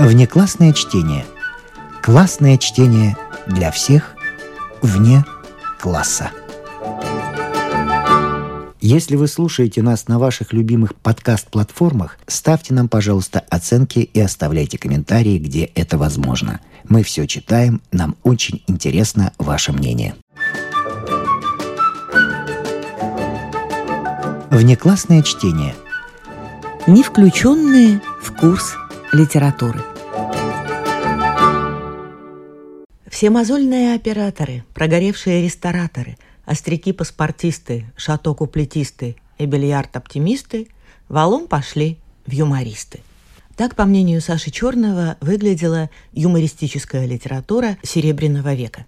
Внеклассное чтение. Классное чтение для всех вне класса. Если вы слушаете нас на ваших любимых подкаст-платформах, ставьте нам, пожалуйста, оценки и оставляйте комментарии, где это возможно. Мы все читаем, нам очень интересно ваше мнение. Внеклассное чтение. Не включенные в курс литературы. Все мозольные операторы, прогоревшие рестораторы, остряки-паспортисты, шато-куплетисты и бильярд-оптимисты валом пошли в юмористы. Так, по мнению Саши Черного, выглядела юмористическая литература Серебряного века.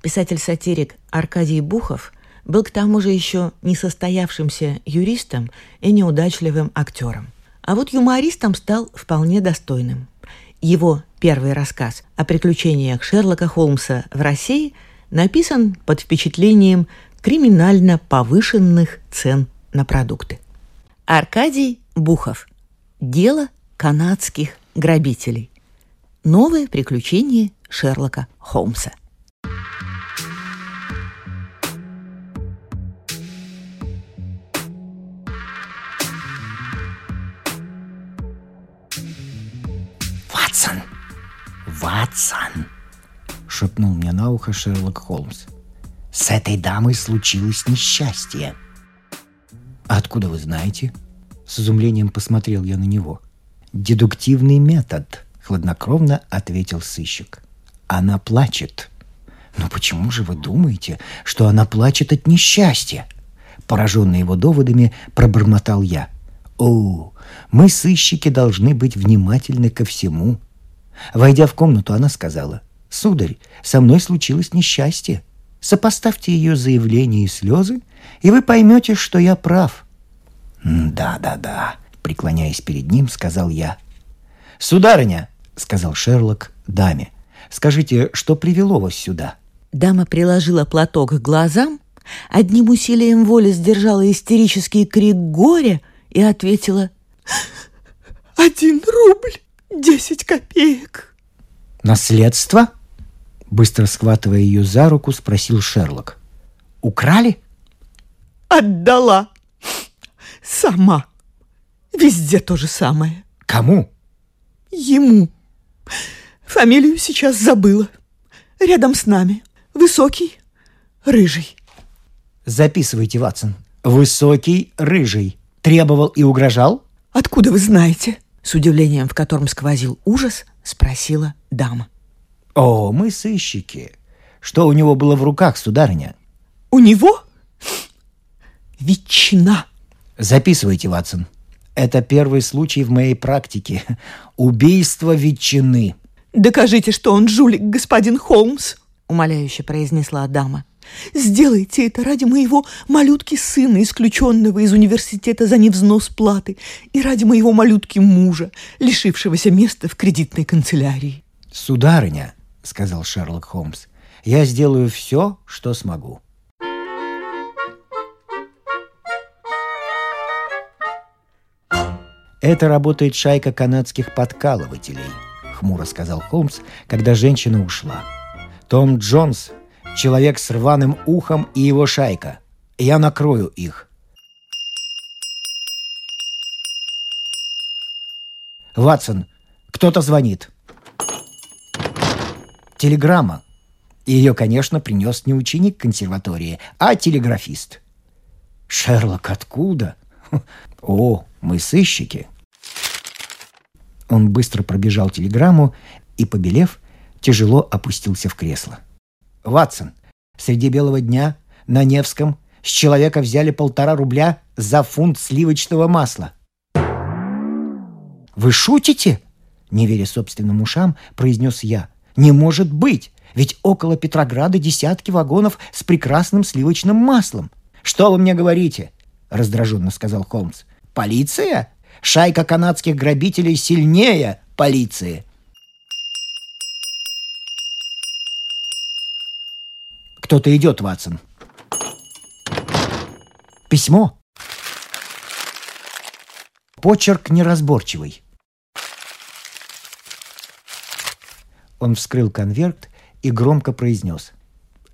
Писатель-сатирик Аркадий Бухов был к тому же еще несостоявшимся юристом и неудачливым актером. А вот юмористом стал вполне достойным. Его первый рассказ о приключениях Шерлока Холмса в России написан под впечатлением криминально повышенных цен на продукты. Аркадий Бухов. Дело канадских грабителей. Новые приключения Шерлока Холмса – «Ватсон!» — шепнул мне на ухо Шерлок Холмс. «С этой дамой случилось несчастье». «Откуда вы знаете?» С изумлением посмотрел я на него. «Дедуктивный метод», — хладнокровно ответил сыщик. «Она плачет». «Но почему же вы думаете, что она плачет от несчастья?» Пораженный его доводами, пробормотал я. «О, мы, сыщики, должны быть внимательны ко всему, Войдя в комнату, она сказала, «Сударь, со мной случилось несчастье. Сопоставьте ее заявление и слезы, и вы поймете, что я прав». «Да-да-да», — преклоняясь перед ним, сказал я. «Сударыня», — сказал Шерлок даме, — «скажите, что привело вас сюда?» Дама приложила платок к глазам, одним усилием воли сдержала истерический крик горя и ответила «Один рубль!» Десять копеек. Наследство? Быстро схватывая ее за руку, спросил Шерлок. Украли? Отдала. Сама. Везде то же самое. Кому? Ему. Фамилию сейчас забыла. Рядом с нами. Высокий, рыжий. Записывайте, Ватсон. Высокий, рыжий. Требовал и угрожал? Откуда вы знаете? С удивлением, в котором сквозил ужас, спросила дама. «О, мы сыщики. Что у него было в руках, сударыня?» «У него? Ветчина!» «Записывайте, Ватсон. Это первый случай в моей практике. Убийство ветчины». «Докажите, что он жулик, господин Холмс», — умоляюще произнесла дама. Сделайте это ради моего малютки сына, исключенного из университета за невзнос платы, и ради моего малютки мужа, лишившегося места в кредитной канцелярии. «Сударыня», — сказал Шерлок Холмс, — «я сделаю все, что смогу». «Это работает шайка канадских подкалывателей», — хмуро сказал Холмс, когда женщина ушла. «Том Джонс человек с рваным ухом и его шайка. Я накрою их. Ватсон, кто-то звонит. Телеграмма. Ее, конечно, принес не ученик консерватории, а телеграфист. Шерлок, откуда? О, мы сыщики. Он быстро пробежал телеграмму и, побелев, тяжело опустился в кресло. Ватсон, среди белого дня на Невском с человека взяли полтора рубля за фунт сливочного масла. «Вы шутите?» Не веря собственным ушам, произнес я. «Не может быть! Ведь около Петрограда десятки вагонов с прекрасным сливочным маслом. Что вы мне говорите?» Раздраженно сказал Холмс. «Полиция? Шайка канадских грабителей сильнее полиции!» Кто-то идет, Ватсон. Письмо. Почерк неразборчивый. Он вскрыл конверт и громко произнес.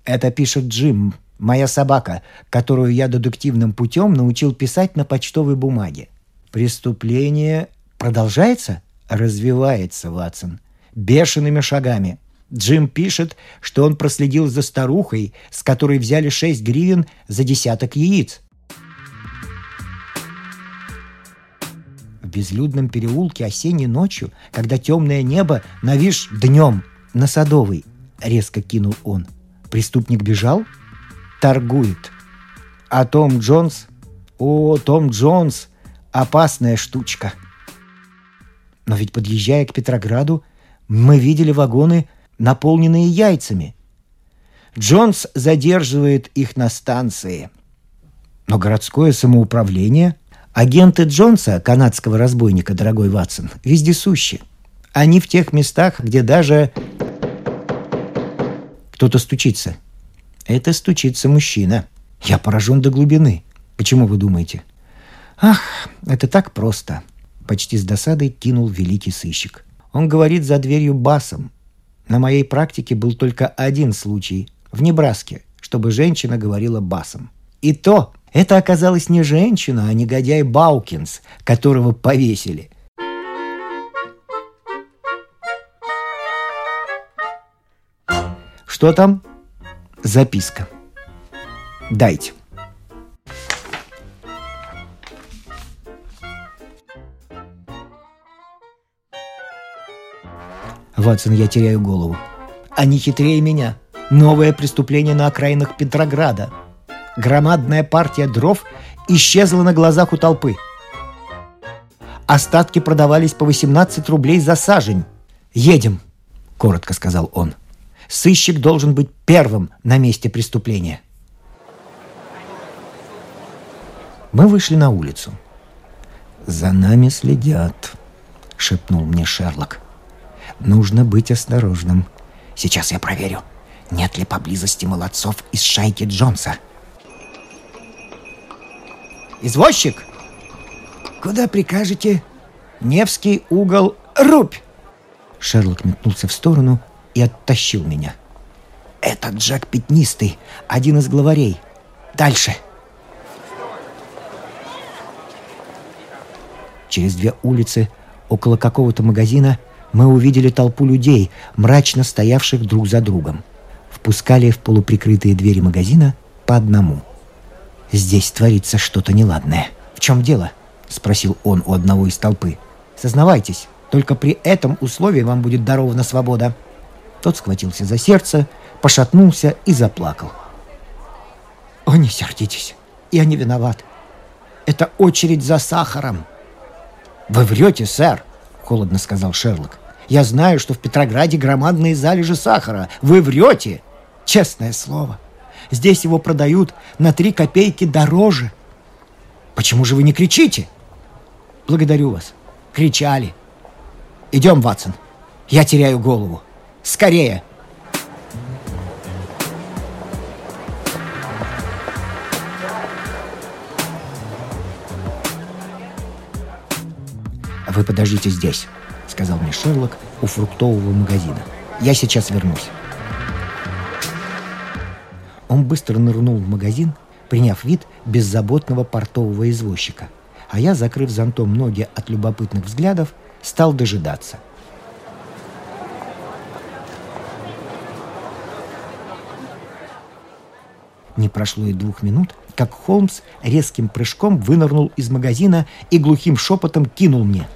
«Это пишет Джим, моя собака, которую я дедуктивным путем научил писать на почтовой бумаге. Преступление продолжается?» «Развивается, Ватсон. Бешеными шагами. Джим пишет, что он проследил за старухой, с которой взяли 6 гривен за десяток яиц. В безлюдном переулке осенней ночью, когда темное небо навис днем на Садовой, резко кинул он. Преступник бежал? Торгует. А Том Джонс? О, Том Джонс! Опасная штучка. Но ведь подъезжая к Петрограду, мы видели вагоны, наполненные яйцами. Джонс задерживает их на станции. Но городское самоуправление, агенты Джонса, канадского разбойника, дорогой Ватсон, вездесущи. Они в тех местах, где даже кто-то стучится. Это стучится мужчина. Я поражен до глубины. Почему вы думаете? Ах, это так просто. Почти с досадой кинул великий сыщик. Он говорит за дверью басом. На моей практике был только один случай в Небраске, чтобы женщина говорила басом. И то это оказалась не женщина, а негодяй Баукинс, которого повесили. Что там? Записка. Дайте. Ватсон, я теряю голову. Они хитрее меня. Новое преступление на окраинах Петрограда. Громадная партия дров исчезла на глазах у толпы. Остатки продавались по 18 рублей за сажень. «Едем», — коротко сказал он. Сыщик должен быть первым на месте преступления. Мы вышли на улицу. «За нами следят», — шепнул мне Шерлок. «Нужно быть осторожным. Сейчас я проверю, нет ли поблизости молодцов из шайки Джонса». «Извозчик!» «Куда прикажете?» «Невский угол. Рубь!» Шерлок метнулся в сторону и оттащил меня. «Это Джек Пятнистый, один из главарей. Дальше!» Через две улицы, около какого-то магазина, мы увидели толпу людей, мрачно стоявших друг за другом. Впускали в полуприкрытые двери магазина по одному. «Здесь творится что-то неладное. В чем дело?» — спросил он у одного из толпы. «Сознавайтесь, только при этом условии вам будет дарована свобода». Тот схватился за сердце, пошатнулся и заплакал. «О, не сердитесь, я не виноват. Это очередь за сахаром». «Вы врете, сэр», — холодно сказал Шерлок. «Я знаю, что в Петрограде громадные залежи сахара. Вы врете!» «Честное слово. Здесь его продают на три копейки дороже». «Почему же вы не кричите?» «Благодарю вас. Кричали. Идем, Ватсон. Я теряю голову». Скорее!» «Вы подождите здесь», — сказал мне Шерлок у фруктового магазина. «Я сейчас вернусь». Он быстро нырнул в магазин, приняв вид беззаботного портового извозчика. А я, закрыв зонтом ноги от любопытных взглядов, стал дожидаться — Не прошло и двух минут, как Холмс резким прыжком вынырнул из магазина и глухим шепотом кинул мне.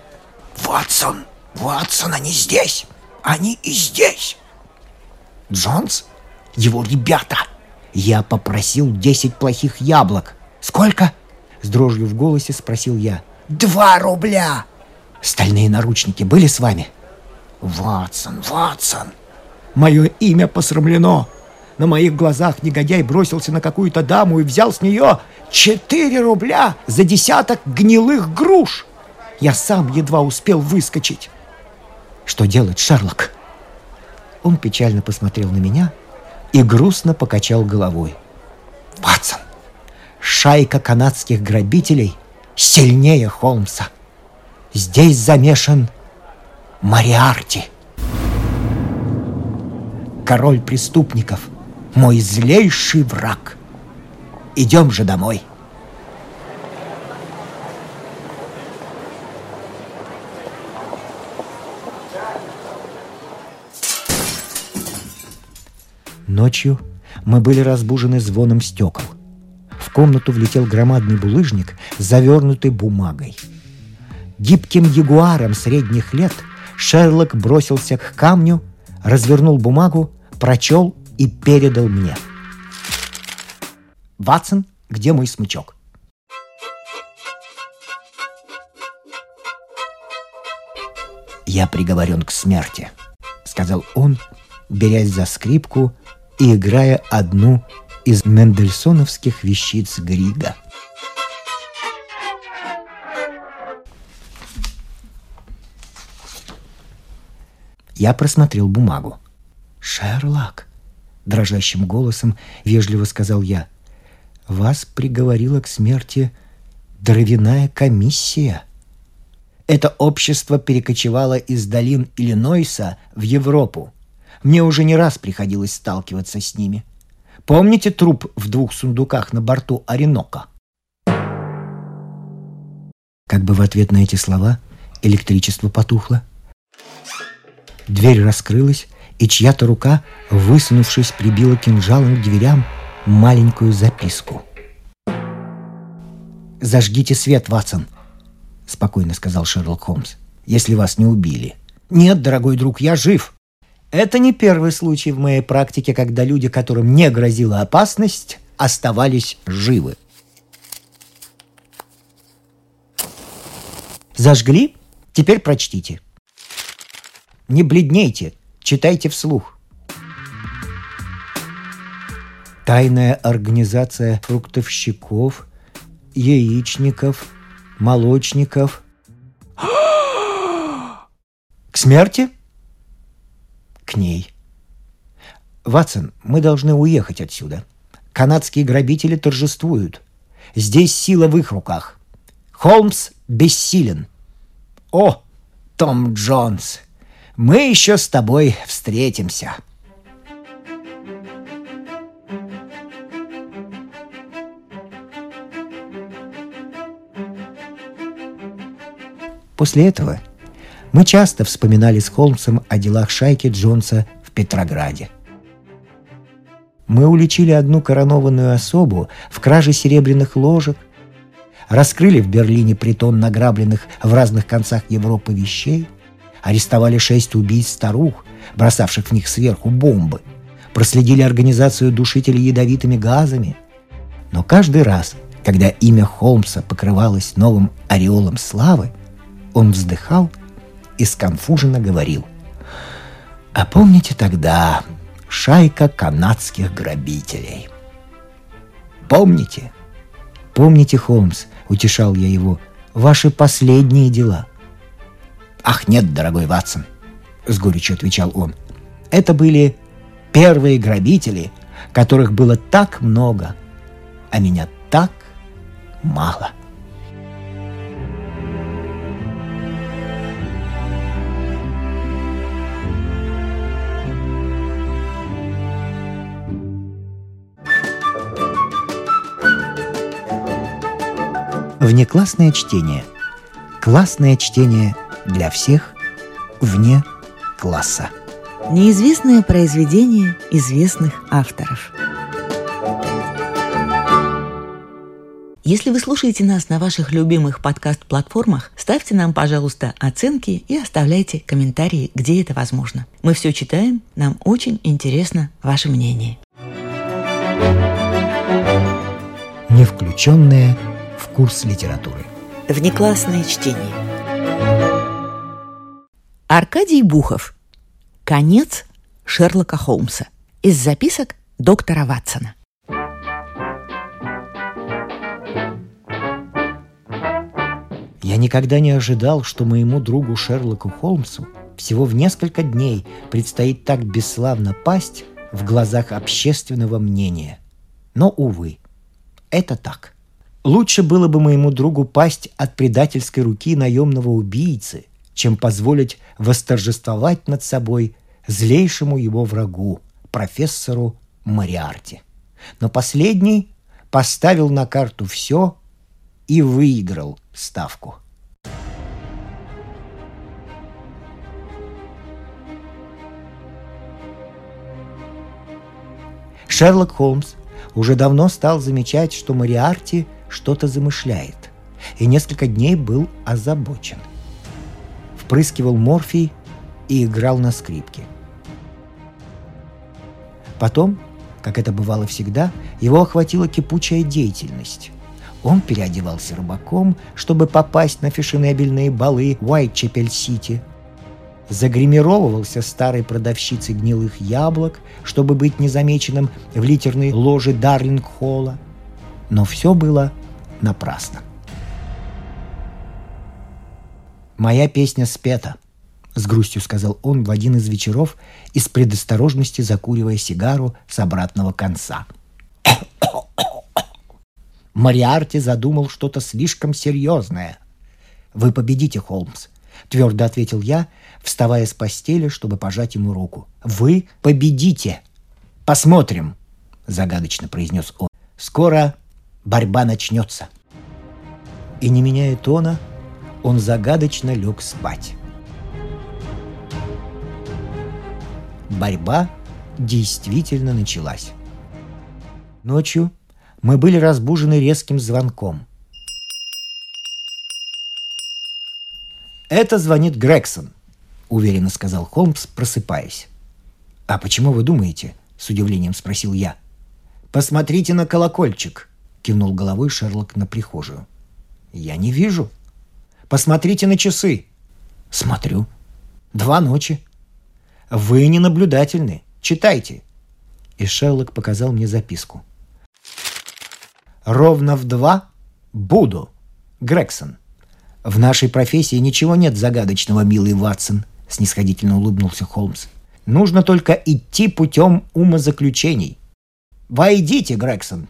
«Ватсон! Ватсон, они здесь! Они и здесь!» «Джонс? Его ребята!» Я попросил десять плохих яблок. «Сколько?» С дрожью в голосе спросил я. «Два рубля!» «Стальные наручники были с вами?» «Ватсон, Ватсон!» «Мое имя посрамлено!» На моих глазах негодяй бросился на какую-то даму и взял с нее четыре рубля за десяток гнилых груш. Я сам едва успел выскочить. Что делать, Шерлок? Он печально посмотрел на меня и грустно покачал головой. Ватсон, шайка канадских грабителей сильнее Холмса. Здесь замешан Мариарти. король преступников, мой злейший враг. Идем же домой. Ночью мы были разбужены звоном стекол. В комнату влетел громадный булыжник, завернутый бумагой. Гибким ягуаром средних лет Шерлок бросился к камню, развернул бумагу, прочел и передал мне. «Ватсон, где мой смычок?» «Я приговорен к смерти», — сказал он, берясь за скрипку и играя одну из мендельсоновских вещиц Грига. Я просмотрел бумагу. «Шерлок», — дрожащим голосом вежливо сказал я, — «вас приговорила к смерти дровяная комиссия». Это общество перекочевало из долин Иллинойса в Европу. Мне уже не раз приходилось сталкиваться с ними. Помните труп в двух сундуках на борту Оренока? Как бы в ответ на эти слова электричество потухло. Дверь раскрылась, и чья-то рука, высунувшись, прибила кинжалом к дверям маленькую записку. «Зажгите свет, Ватсон», — спокойно сказал Шерлок Холмс, — «если вас не убили». «Нет, дорогой друг, я жив», это не первый случай в моей практике, когда люди, которым не грозила опасность, оставались живы. Зажгли? Теперь прочтите. Не бледнейте, читайте вслух. Тайная организация фруктовщиков, яичников, молочников. К смерти? К ней. «Ватсон, мы должны уехать отсюда. Канадские грабители торжествуют. Здесь сила в их руках. Холмс бессилен. О, Том Джонс, мы еще с тобой встретимся». После этого мы часто вспоминали с Холмсом о делах шайки Джонса в Петрограде. Мы уличили одну коронованную особу в краже серебряных ложек, раскрыли в Берлине притон награбленных в разных концах Европы вещей, арестовали шесть убийц-старух, бросавших в них сверху бомбы, проследили организацию душителей ядовитыми газами. Но каждый раз, когда имя Холмса покрывалось новым ореолом славы, он вздыхал – и сконфуженно говорил. «А помните тогда шайка канадских грабителей?» «Помните?» «Помните, Холмс», — утешал я его, — «ваши последние дела». «Ах, нет, дорогой Ватсон», — с горечью отвечал он, — «это были первые грабители, которых было так много, а меня так мало». Внеклассное чтение. Классное чтение для всех вне класса. Неизвестное произведение известных авторов. Если вы слушаете нас на ваших любимых подкаст-платформах, ставьте нам, пожалуйста, оценки и оставляйте комментарии, где это возможно. Мы все читаем, нам очень интересно ваше мнение. Не включенные курс литературы. Внеклассное чтение. Аркадий Бухов. Конец Шерлока Холмса. Из записок доктора Ватсона. Я никогда не ожидал, что моему другу Шерлоку Холмсу всего в несколько дней предстоит так бесславно пасть в глазах общественного мнения. Но, увы, это так – Лучше было бы моему другу пасть от предательской руки наемного убийцы, чем позволить восторжествовать над собой злейшему его врагу, профессору Мариарти. Но последний поставил на карту все и выиграл ставку. Шерлок Холмс уже давно стал замечать, что Мариарти что-то замышляет, и несколько дней был озабочен. Впрыскивал морфий и играл на скрипке. Потом, как это бывало всегда, его охватила кипучая деятельность. Он переодевался рыбаком, чтобы попасть на фешенебельные балы Уайт-Чепель-Сити – загримировывался старой продавщицей гнилых яблок, чтобы быть незамеченным в литерной ложе Дарлинг-Холла. Но все было напрасно. «Моя песня спета», — с грустью сказал он в один из вечеров, из предосторожности закуривая сигару с обратного конца. Мариарти задумал что-то слишком серьезное. «Вы победите, Холмс», — твердо ответил я, вставая с постели, чтобы пожать ему руку. «Вы победите!» «Посмотрим!» — загадочно произнес он. «Скоро борьба начнется!» И не меняя тона, он загадочно лег спать. Борьба действительно началась. Ночью мы были разбужены резким звонком. «Это звонит Грегсон», — уверенно сказал Холмс, просыпаясь. «А почему вы думаете?» — с удивлением спросил я. «Посмотрите на колокольчик», — кивнул головой Шерлок на прихожую. «Я не вижу». «Посмотрите на часы». «Смотрю». «Два ночи». «Вы ненаблюдательны. Читайте». И Шерлок показал мне записку. «Ровно в два буду. Грегсон». «В нашей профессии ничего нет загадочного, милый Ватсон», — снисходительно улыбнулся Холмс. «Нужно только идти путем умозаключений. Войдите, Грегсон!»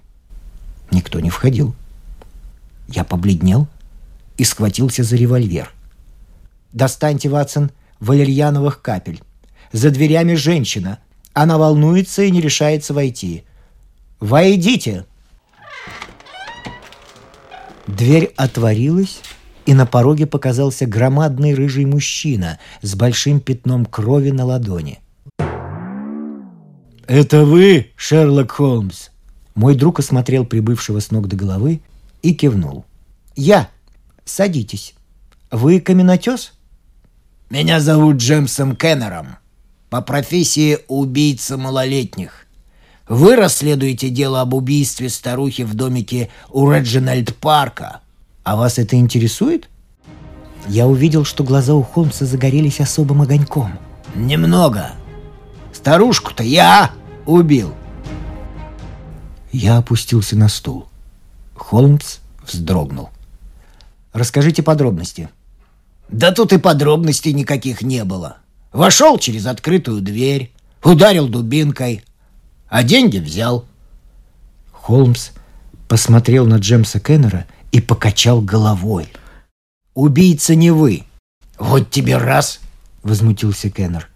Никто не входил. Я побледнел и схватился за револьвер. «Достаньте, Ватсон, валерьяновых капель. За дверями женщина. Она волнуется и не решается войти. Войдите!» Дверь отворилась, и на пороге показался громадный рыжий мужчина с большим пятном крови на ладони. «Это вы, Шерлок Холмс?» Мой друг осмотрел прибывшего с ног до головы и кивнул. «Я. Садитесь. Вы каменотес?» «Меня зовут Джемсом Кеннером. По профессии убийца малолетних. Вы расследуете дело об убийстве старухи в домике у Реджинальд Парка. А вас это интересует? Я увидел, что глаза у Холмса загорелись особым огоньком. Немного. Старушку-то я убил. Я опустился на стул. Холмс вздрогнул. Расскажите подробности. Да тут и подробностей никаких не было. Вошел через открытую дверь, ударил дубинкой, а деньги взял. Холмс посмотрел на Джемса Кеннера и покачал головой. «Убийца не вы!» «Вот тебе раз!» — возмутился Кеннер.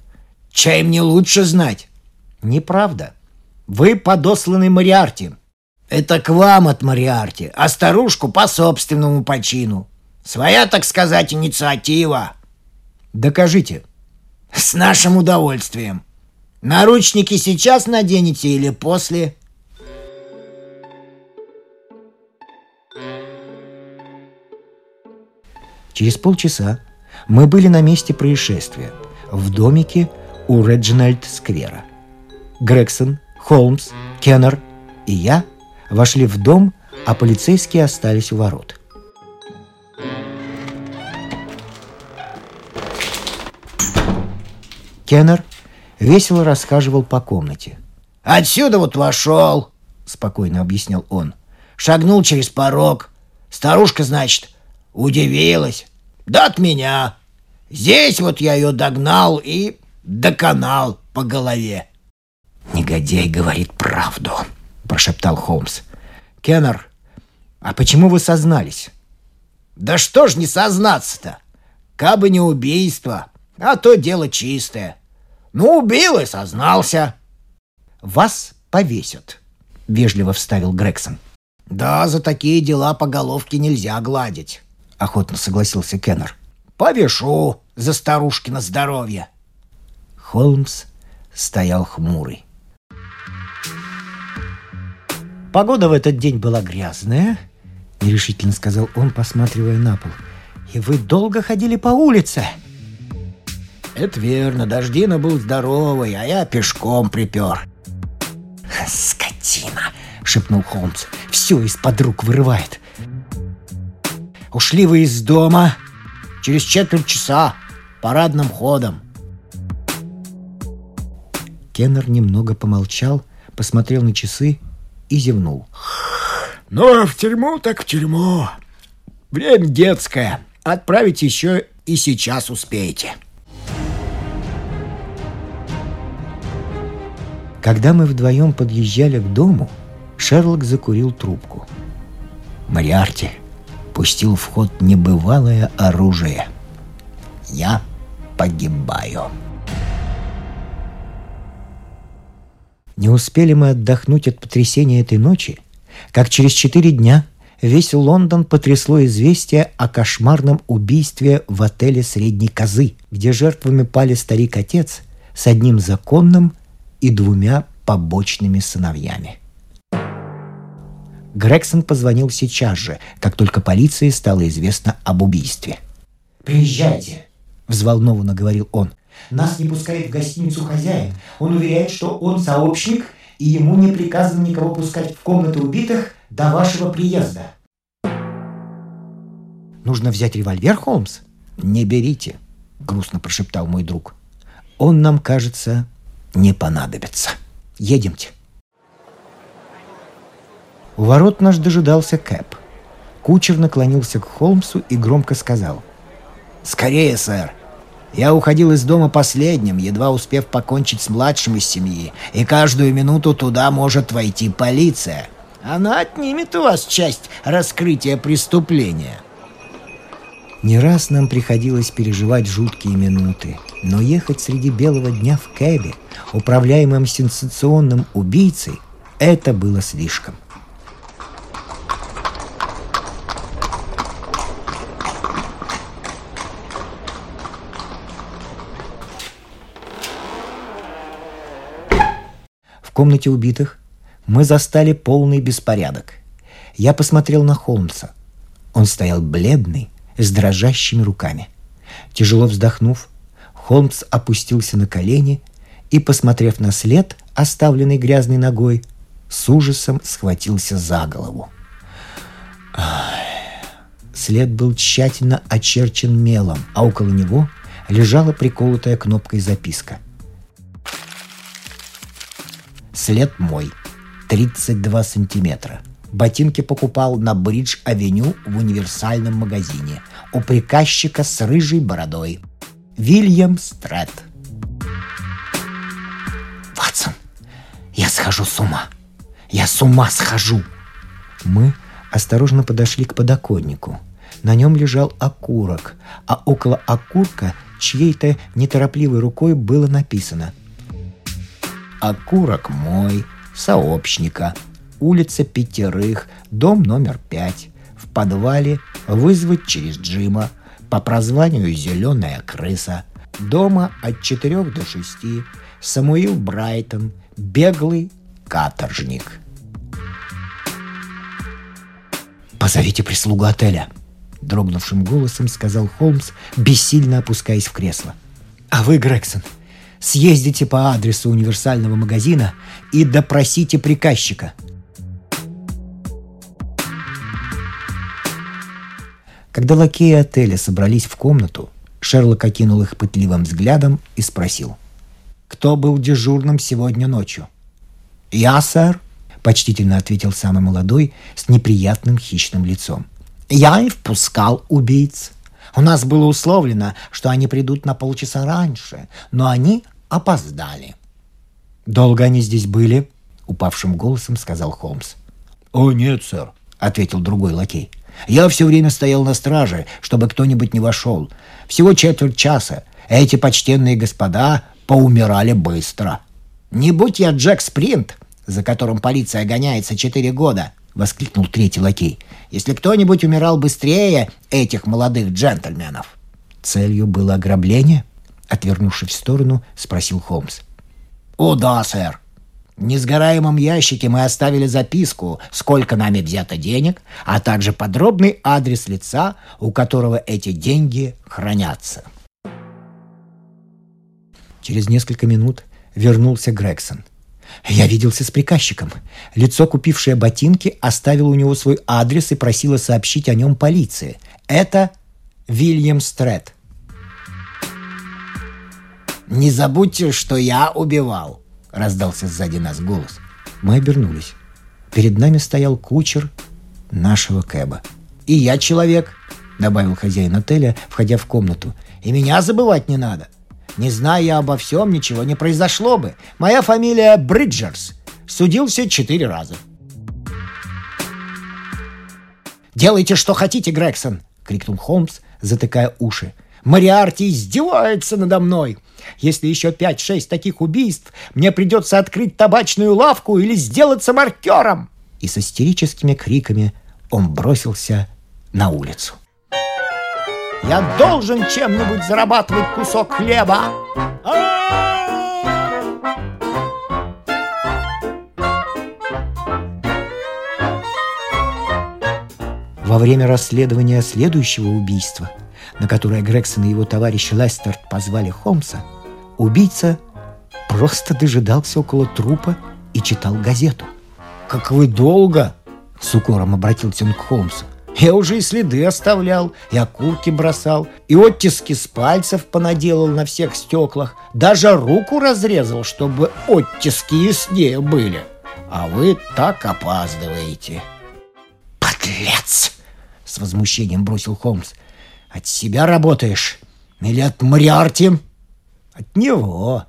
«Чай мне лучше знать!» «Неправда. Вы подосланный Мариарти». «Это к вам от Мариарти, а старушку по собственному почину. Своя, так сказать, инициатива». «Докажите». «С нашим удовольствием. Наручники сейчас наденете или после?» Через полчаса мы были на месте происшествия, в домике у Реджинальд-сквера. Грегсон, Холмс, Кеннер и я вошли в дом, а полицейские остались у ворот. Кеннер весело расхаживал по комнате. «Отсюда вот вошел», — спокойно объяснял он. «Шагнул через порог. Старушка, значит, удивилась. Да от меня. Здесь вот я ее догнал и доконал по голове. «Негодяй говорит правду», — прошептал Холмс. «Кеннер, а почему вы сознались?» «Да что ж не сознаться-то? Кабы не убийство, а то дело чистое. Ну, убил и сознался». вас повесят», — вежливо вставил Грегсон. «Да, за такие дела по головке нельзя гладить», — охотно согласился Кеннер. «Повешу за старушкино здоровье». Холмс стоял хмурый. Погода в этот день была грязная, нерешительно сказал он, посматривая на пол. И вы долго ходили по улице. Это верно, дождина был здоровый, а я пешком припер. Скотина, шепнул Холмс. Все из-под рук вырывает. Ушли вы из дома через четверть часа парадным ходом. Кеннер немного помолчал, посмотрел на часы и зевнул. «Ну, а в тюрьму так в тюрьму. Время детское. Отправить еще и сейчас успеете». Когда мы вдвоем подъезжали к дому, Шерлок закурил трубку. Мариарти пустил в ход небывалое оружие. Я погибаю. Не успели мы отдохнуть от потрясения этой ночи, как через четыре дня весь Лондон потрясло известие о кошмарном убийстве в отеле «Средней козы», где жертвами пали старик-отец с одним законным и двумя побочными сыновьями. Грегсон позвонил сейчас же, как только полиции стало известно об убийстве. «Приезжайте», — взволнованно говорил он. Нас не пускает в гостиницу хозяин. Он уверяет, что он сообщник, и ему не приказано никого пускать в комнаты убитых до вашего приезда. Нужно взять револьвер, Холмс? Не берите, грустно прошептал мой друг. Он нам, кажется, не понадобится. Едемте. У ворот наш дожидался Кэп. Кучер наклонился к Холмсу и громко сказал. «Скорее, сэр! Я уходил из дома последним, едва успев покончить с младшим из семьи, и каждую минуту туда может войти полиция. Она отнимет у вас часть раскрытия преступления. Не раз нам приходилось переживать жуткие минуты, но ехать среди белого дня в кэбе, управляемым сенсационным убийцей, это было слишком. Комнате убитых мы застали полный беспорядок. Я посмотрел на Холмса. Он стоял бледный, с дрожащими руками. Тяжело вздохнув, Холмс опустился на колени и, посмотрев на след, оставленный грязной ногой, с ужасом схватился за голову. След был тщательно очерчен мелом, а около него лежала приколотая кнопкой записка – След мой. 32 сантиметра. Ботинки покупал на Бридж-авеню в универсальном магазине. У приказчика с рыжей бородой. Вильям Стрэт. Ватсон, я схожу с ума. Я с ума схожу. Мы осторожно подошли к подоконнику. На нем лежал окурок, а около окурка чьей-то неторопливой рукой было написано окурок мой, сообщника, улица Пятерых, дом номер пять, в подвале вызвать через Джима, по прозванию «Зеленая крыса», дома от четырех до шести, Самуил Брайтон, беглый каторжник. «Позовите прислугу отеля», — дрогнувшим голосом сказал Холмс, бессильно опускаясь в кресло. «А вы, Грегсон, съездите по адресу универсального магазина и допросите приказчика. Когда лакеи отеля собрались в комнату, Шерлок окинул их пытливым взглядом и спросил. «Кто был дежурным сегодня ночью?» «Я, сэр», — почтительно ответил самый молодой с неприятным хищным лицом. «Я и впускал убийц. У нас было условлено, что они придут на полчаса раньше, но они опоздали. «Долго они здесь были?» — упавшим голосом сказал Холмс. «О, нет, сэр», — ответил другой лакей. «Я все время стоял на страже, чтобы кто-нибудь не вошел. Всего четверть часа. Эти почтенные господа поумирали быстро». «Не будь я Джек Спринт, за которым полиция гоняется четыре года!» — воскликнул третий лакей. «Если кто-нибудь умирал быстрее этих молодых джентльменов!» Целью было ограбление? Отвернувшись в сторону, спросил Холмс. «О, да, сэр. В несгораемом ящике мы оставили записку, сколько нами взято денег, а также подробный адрес лица, у которого эти деньги хранятся». Через несколько минут вернулся Грегсон. Я виделся с приказчиком. Лицо, купившее ботинки, оставило у него свой адрес и просило сообщить о нем полиции. Это Вильям Стрет. «Не забудьте, что я убивал», — раздался сзади нас голос. Мы обернулись. Перед нами стоял кучер нашего кэба. «И я человек», — добавил хозяин отеля, входя в комнату. «И меня забывать не надо. Не зная я обо всем, ничего не произошло бы. Моя фамилия Бриджерс. Судился четыре раза». «Делайте, что хотите, Грегсон!» — крикнул Холмс, затыкая уши. «Мариарти издевается надо мной! Если еще пять-шесть таких убийств, мне придется открыть табачную лавку или сделаться маркером!» И с истерическими криками он бросился на улицу. «Я должен чем-нибудь зарабатывать кусок хлеба!» Во время расследования следующего убийства, на которое Грегсон и его товарищ Лестерт позвали Холмса, убийца просто дожидался около трупа и читал газету. «Как вы долго!» — с укором обратился он к Холмсу. «Я уже и следы оставлял, и окурки бросал, и оттиски с пальцев понаделал на всех стеклах, даже руку разрезал, чтобы оттиски яснее были. А вы так опаздываете». «Подлец!» с возмущением бросил Холмс. «От себя работаешь? Или от Мариарти?» «От него.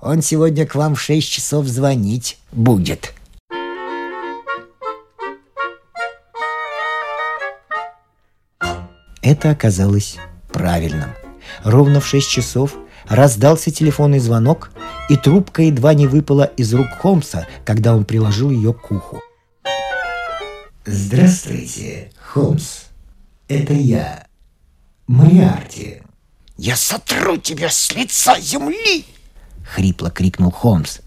Он сегодня к вам в шесть часов звонить будет». Это оказалось правильным. Ровно в шесть часов раздался телефонный звонок, и трубка едва не выпала из рук Холмса, когда он приложил ее к уху. «Здравствуйте, Холмс. Это я, Мариарти». «Я сотру тебя с лица земли!» — хрипло крикнул Холмс.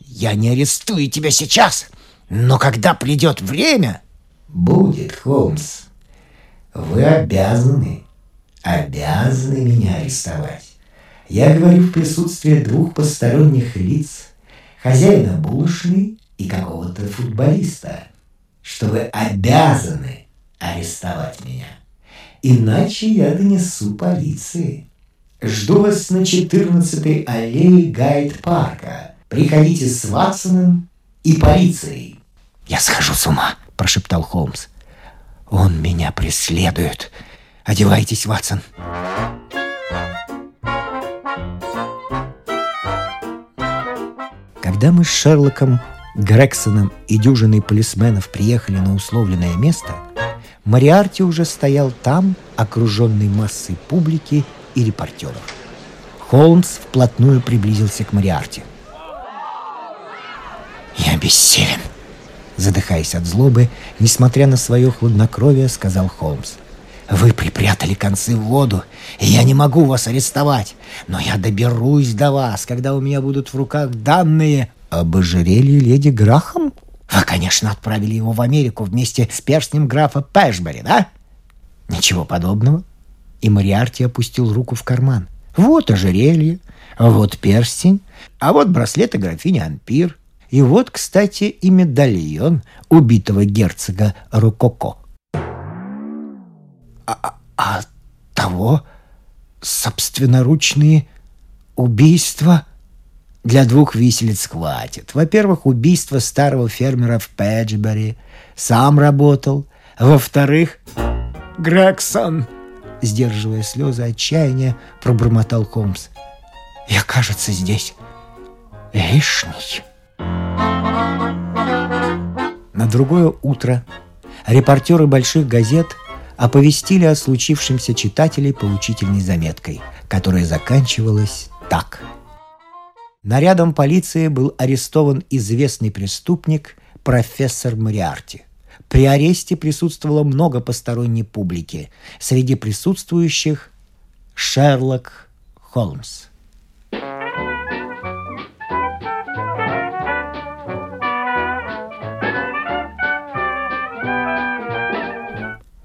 «Я не арестую тебя сейчас, но когда придет время...» «Будет, Холмс. Вы обязаны, обязаны меня арестовать. Я говорю в присутствии двух посторонних лиц, хозяина булочной и какого-то футболиста что вы обязаны арестовать меня. Иначе я донесу полиции. Жду вас на 14-й аллее Гайд-парка. Приходите с Ватсоном и полицией. «Я схожу с ума», — прошептал Холмс. «Он меня преследует. Одевайтесь, Ватсон». Когда мы с Шерлоком Грексоном и дюжиной полисменов приехали на условленное место, Мариарти уже стоял там, окруженный массой публики и репортеров. Холмс вплотную приблизился к Мариарти. «Я бессилен!» Задыхаясь от злобы, несмотря на свое хладнокровие, сказал Холмс. «Вы припрятали концы в воду, и я не могу вас арестовать, но я доберусь до вас, когда у меня будут в руках данные об ожерелье леди Грахам? Вы, конечно, отправили его в Америку вместе с перстнем графа Пэшбери, да? Ничего подобного. И Мариарти опустил руку в карман. Вот ожерелье, вот перстень, а вот браслеты графини Анпир. И вот, кстати, и медальон убитого герцога Рококо. А, а, а того собственноручные убийства – для двух виселиц хватит. Во-первых, убийство старого фермера в Пэджбери. Сам работал. Во-вторых, Грегсон, сдерживая слезы отчаяния, пробормотал Холмс. Я, кажется, здесь лишний. На другое утро репортеры больших газет оповестили о случившемся читателей поучительной заметкой, которая заканчивалась так – Нарядом полиции был арестован известный преступник профессор Мариарти. При аресте присутствовало много посторонней публики. Среди присутствующих Шерлок Холмс.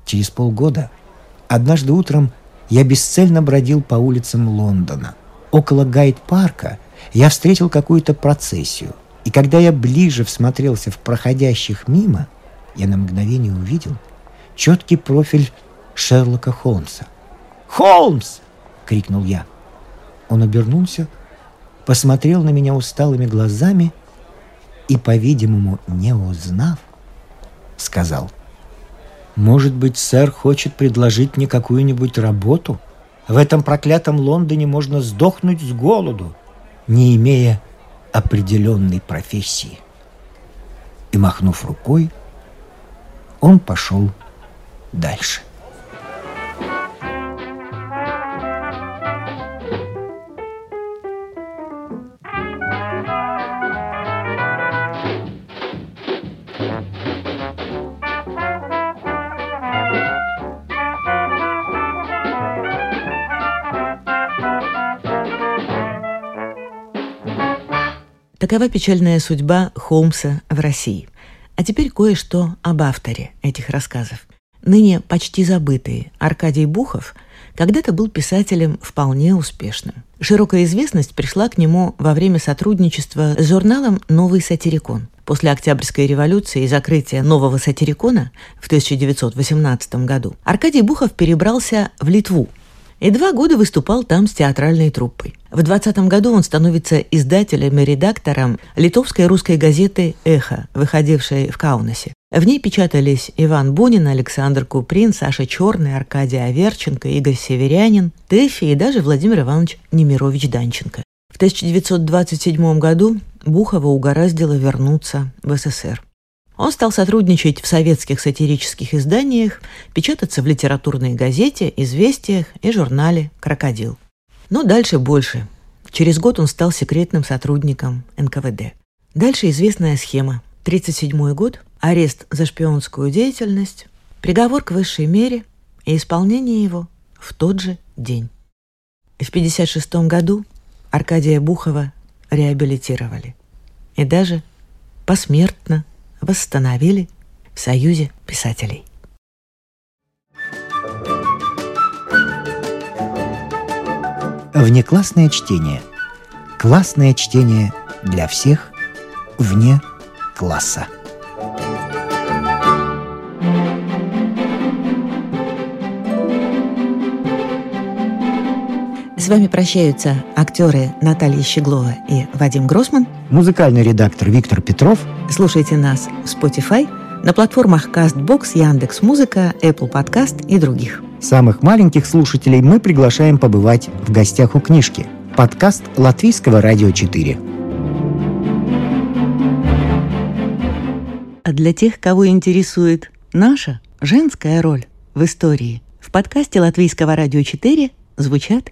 Через полгода, однажды утром, я бесцельно бродил по улицам Лондона. Около Гайд-парка я встретил какую-то процессию. И когда я ближе всмотрелся в проходящих мимо, я на мгновение увидел четкий профиль Шерлока Холмса. «Холмс!» — крикнул я. Он обернулся, посмотрел на меня усталыми глазами и, по-видимому, не узнав, сказал — может быть, сэр хочет предложить мне какую-нибудь работу? В этом проклятом Лондоне можно сдохнуть с голоду, не имея определенной профессии. И, махнув рукой, он пошел дальше. Такова печальная судьба Холмса в России. А теперь кое-что об авторе этих рассказов. Ныне почти забытый Аркадий Бухов когда-то был писателем вполне успешным. Широкая известность пришла к нему во время сотрудничества с журналом «Новый сатирикон». После Октябрьской революции и закрытия нового сатирикона в 1918 году Аркадий Бухов перебрался в Литву, и два года выступал там с театральной труппой. В 20 году он становится издателем и редактором литовской русской газеты «Эхо», выходившей в Каунасе. В ней печатались Иван Бунин, Александр Куприн, Саша Черный, Аркадий Аверченко, Игорь Северянин, Тэфи и даже Владимир Иванович Немирович Данченко. В 1927 году Бухова угораздило вернуться в СССР. Он стал сотрудничать в советских сатирических изданиях, печататься в литературной газете, известиях и журнале «Крокодил». Но дальше больше. Через год он стал секретным сотрудником НКВД. Дальше известная схема. 1937 год, арест за шпионскую деятельность, приговор к высшей мере и исполнение его в тот же день. В 1956 году Аркадия Бухова реабилитировали и даже посмертно восстановили в Союзе писателей. Внеклассное чтение. Классное чтение для всех вне класса. С вами прощаются актеры Наталья Щеглова и Вадим Гросман. Музыкальный редактор Виктор Петров. Слушайте нас в Spotify, на платформах CastBox, Яндекс Музыка, Apple Podcast и других. Самых маленьких слушателей мы приглашаем побывать в гостях у книжки. Подкаст Латвийского радио 4. А для тех, кого интересует наша женская роль в истории, в подкасте Латвийского радио 4 звучат